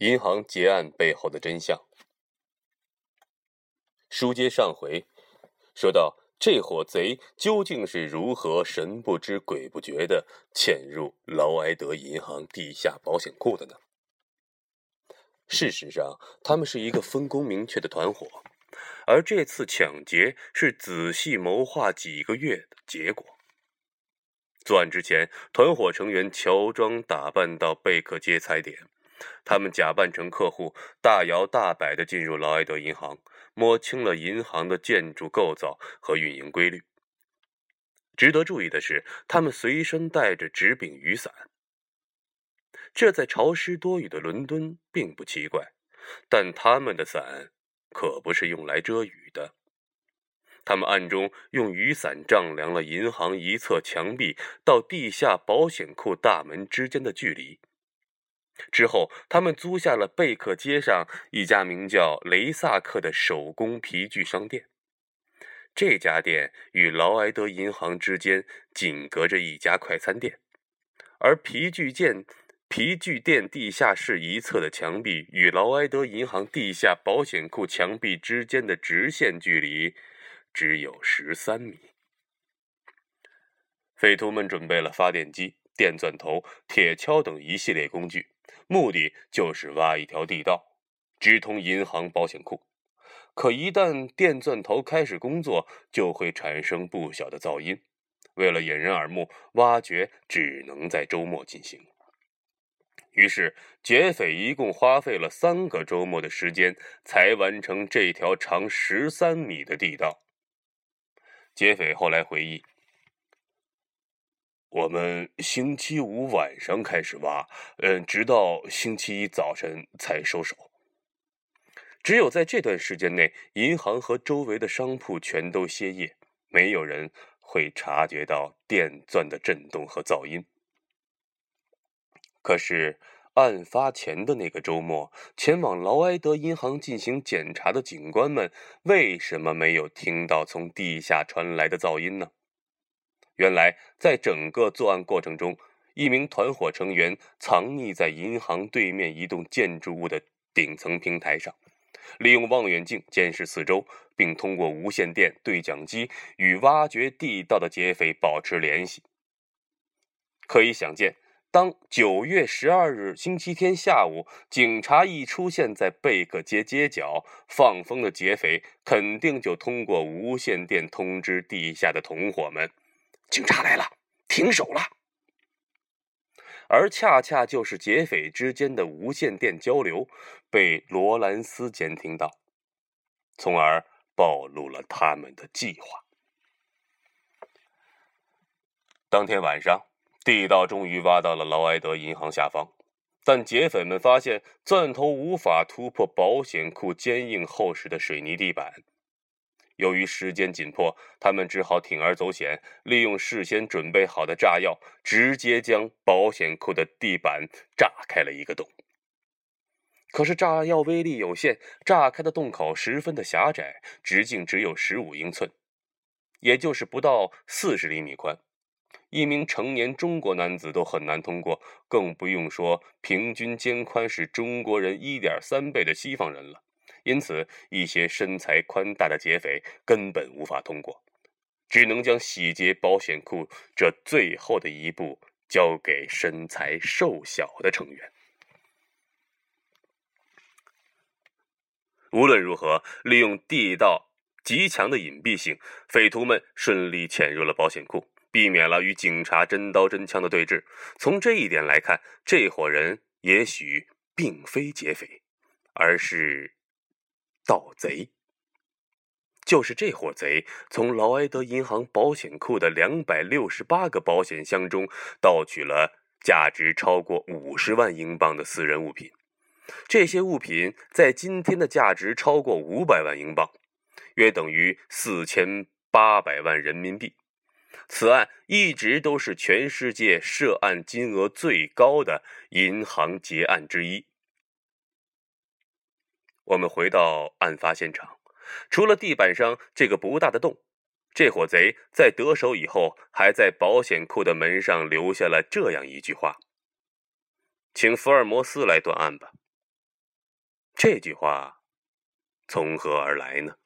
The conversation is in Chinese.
银行劫案背后的真相。书接上回，说到这伙贼究竟是如何神不知鬼不觉的潜入劳埃德银行地下保险库的呢？事实上，他们是一个分工明确的团伙，而这次抢劫是仔细谋划几个月的结果。作案之前，团伙成员乔装打扮到贝克街踩点。他们假扮成客户，大摇大摆地进入劳埃德银行，摸清了银行的建筑构造和运营规律。值得注意的是，他们随身带着纸柄雨伞。这在潮湿多雨的伦敦并不奇怪，但他们的伞可不是用来遮雨的。他们暗中用雨伞丈量了银行一侧墙壁到地下保险库大门之间的距离。之后，他们租下了贝克街上一家名叫雷萨克的手工皮具商店。这家店与劳埃德银行之间仅隔着一家快餐店，而皮具店皮具店地下室一侧的墙壁与劳埃德银行地下保险库墙壁之间的直线距离只有十三米。匪徒们准备了发电机、电钻头、铁锹等一系列工具。目的就是挖一条地道，直通银行保险库。可一旦电钻头开始工作，就会产生不小的噪音。为了掩人耳目，挖掘只能在周末进行。于是，劫匪一共花费了三个周末的时间，才完成这条长十三米的地道。劫匪后来回忆。我们星期五晚上开始挖，嗯，直到星期一早晨才收手。只有在这段时间内，银行和周围的商铺全都歇业，没有人会察觉到电钻的震动和噪音。可是，案发前的那个周末，前往劳埃德银行进行检查的警官们，为什么没有听到从地下传来的噪音呢？原来，在整个作案过程中，一名团伙成员藏匿在银行对面一栋建筑物的顶层平台上，利用望远镜监视四周，并通过无线电对讲机与挖掘地道的劫匪保持联系。可以想见，当九月十二日星期天下午，警察一出现在贝克街街角，放风的劫匪肯定就通过无线电通知地下的同伙们。警察来了，停手了。而恰恰就是劫匪之间的无线电交流被罗兰斯监听到，从而暴露了他们的计划。当天晚上，地道终于挖到了劳埃德银行下方，但劫匪们发现钻头无法突破保险库坚硬厚实的水泥地板。由于时间紧迫，他们只好铤而走险，利用事先准备好的炸药，直接将保险库的地板炸开了一个洞。可是炸药威力有限，炸开的洞口十分的狭窄，直径只有十五英寸，也就是不到四十厘米宽。一名成年中国男子都很难通过，更不用说平均肩宽是中国人一点三倍的西方人了。因此，一些身材宽大的劫匪根本无法通过，只能将洗劫保险库这最后的一步交给身材瘦小的成员。无论如何，利用地道极强的隐蔽性，匪徒们顺利潜入了保险库，避免了与警察真刀真枪的对峙。从这一点来看，这伙人也许并非劫匪，而是……盗贼，就是这伙贼从劳埃德银行保险库的两百六十八个保险箱中盗取了价值超过五十万英镑的私人物品。这些物品在今天的价值超过五百万英镑，约等于四千八百万人民币。此案一直都是全世界涉案金额最高的银行劫案之一。我们回到案发现场，除了地板上这个不大的洞，这伙贼在得手以后，还在保险库的门上留下了这样一句话：“请福尔摩斯来断案吧。”这句话从何而来呢？